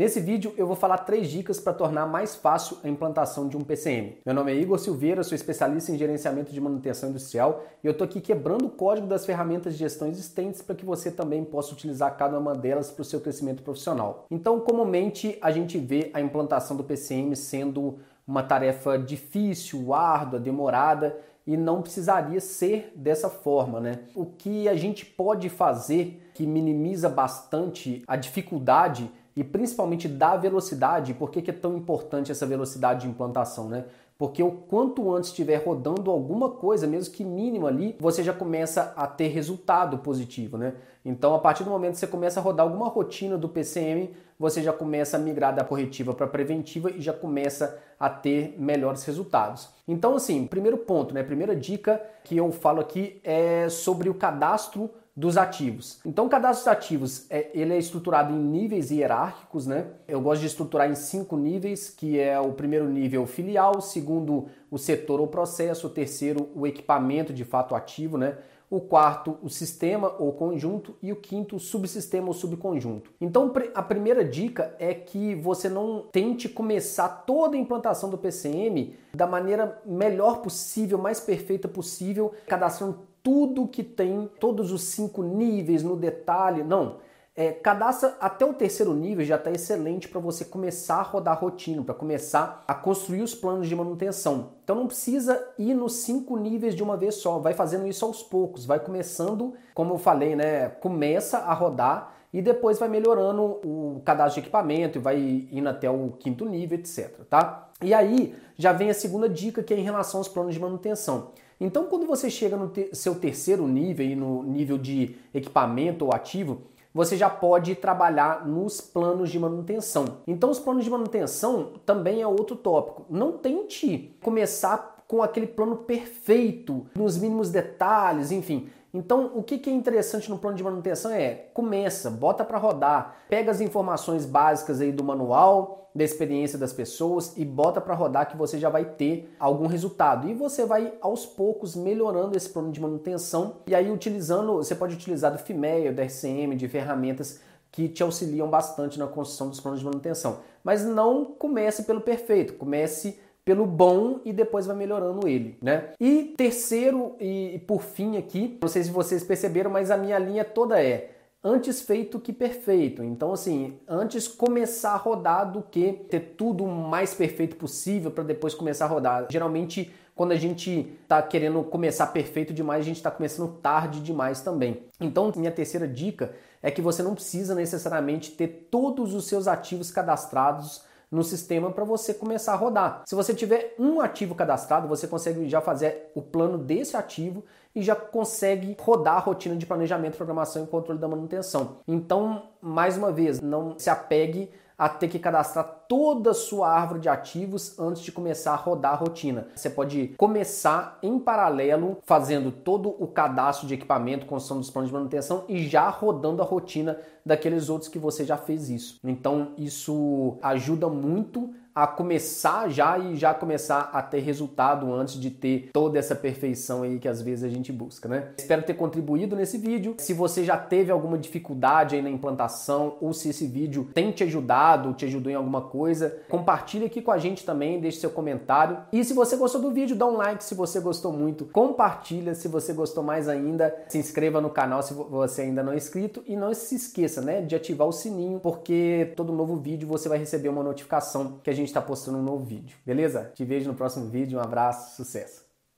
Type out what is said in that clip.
Nesse vídeo eu vou falar três dicas para tornar mais fácil a implantação de um PCM. Meu nome é Igor Silveira, sou especialista em gerenciamento de manutenção industrial e eu estou aqui quebrando o código das ferramentas de gestão existentes para que você também possa utilizar cada uma delas para o seu crescimento profissional. Então, comumente a gente vê a implantação do PCM sendo uma tarefa difícil, árdua, demorada e não precisaria ser dessa forma, né? O que a gente pode fazer que minimiza bastante a dificuldade e principalmente da velocidade, por que, que é tão importante essa velocidade de implantação, né? Porque o quanto antes estiver rodando alguma coisa, mesmo que mínima ali, você já começa a ter resultado positivo, né? Então, a partir do momento que você começa a rodar alguma rotina do PCM, você já começa a migrar da corretiva para preventiva e já começa a ter melhores resultados. Então, assim, primeiro ponto, né? Primeira dica que eu falo aqui é sobre o cadastro dos ativos. Então, o cadastro dos ativos é, ele é estruturado em níveis hierárquicos, né? Eu gosto de estruturar em cinco níveis, que é o primeiro nível filial, o segundo o setor ou processo, o terceiro o equipamento de fato ativo, né? O quarto, o sistema ou conjunto, e o quinto, o subsistema ou subconjunto. Então, a primeira dica é que você não tente começar toda a implantação do PCM da maneira melhor possível, mais perfeita possível, cadastrando tudo que tem, todos os cinco níveis no detalhe. Não. É, cadastra até o terceiro nível já está excelente para você começar a rodar rotina, para começar a construir os planos de manutenção. Então não precisa ir nos cinco níveis de uma vez só, vai fazendo isso aos poucos, vai começando, como eu falei, né? Começa a rodar e depois vai melhorando o cadastro de equipamento e vai indo até o quinto nível, etc. Tá? E aí já vem a segunda dica que é em relação aos planos de manutenção. Então, quando você chega no te seu terceiro nível, e no nível de equipamento ou ativo, você já pode trabalhar nos planos de manutenção. Então, os planos de manutenção também é outro tópico. Não tente começar com aquele plano perfeito, nos mínimos detalhes, enfim. Então, o que é interessante no plano de manutenção é começa, bota para rodar, pega as informações básicas aí do manual, da experiência das pessoas e bota para rodar que você já vai ter algum resultado. E você vai aos poucos melhorando esse plano de manutenção e aí utilizando, você pode utilizar do FIMEA, do RCM, de ferramentas que te auxiliam bastante na construção dos planos de manutenção. Mas não comece pelo perfeito, comece pelo bom e depois vai melhorando ele, né? E terceiro e por fim aqui, não sei se vocês perceberam, mas a minha linha toda é antes feito que perfeito. Então, assim, antes começar a rodar do que ter tudo o mais perfeito possível para depois começar a rodar. Geralmente, quando a gente está querendo começar perfeito demais, a gente está começando tarde demais também. Então, minha terceira dica é que você não precisa necessariamente ter todos os seus ativos cadastrados no sistema para você começar a rodar. Se você tiver um ativo cadastrado, você consegue já fazer o plano desse ativo e já consegue rodar a rotina de planejamento, programação e controle da manutenção. Então, mais uma vez, não se apegue a ter que cadastrar toda a sua árvore de ativos antes de começar a rodar a rotina. Você pode começar em paralelo fazendo todo o cadastro de equipamento, construção dos planos de manutenção e já rodando a rotina daqueles outros que você já fez isso. Então isso ajuda muito a começar já e já começar a ter resultado antes de ter toda essa perfeição aí que às vezes a gente busca, né? Espero ter contribuído nesse vídeo. Se você já teve alguma dificuldade aí na implantação ou se esse vídeo tem te ajudado, te ajudou em alguma coisa, compartilhe aqui com a gente também, deixe seu comentário. E se você gostou do vídeo, dá um like se você gostou muito, compartilha se você gostou mais ainda, se inscreva no canal se você ainda não é inscrito e não se esqueça, né, de ativar o sininho, porque todo novo vídeo você vai receber uma notificação que a gente está postando um novo vídeo. Beleza? Te vejo no próximo vídeo. Um abraço, sucesso!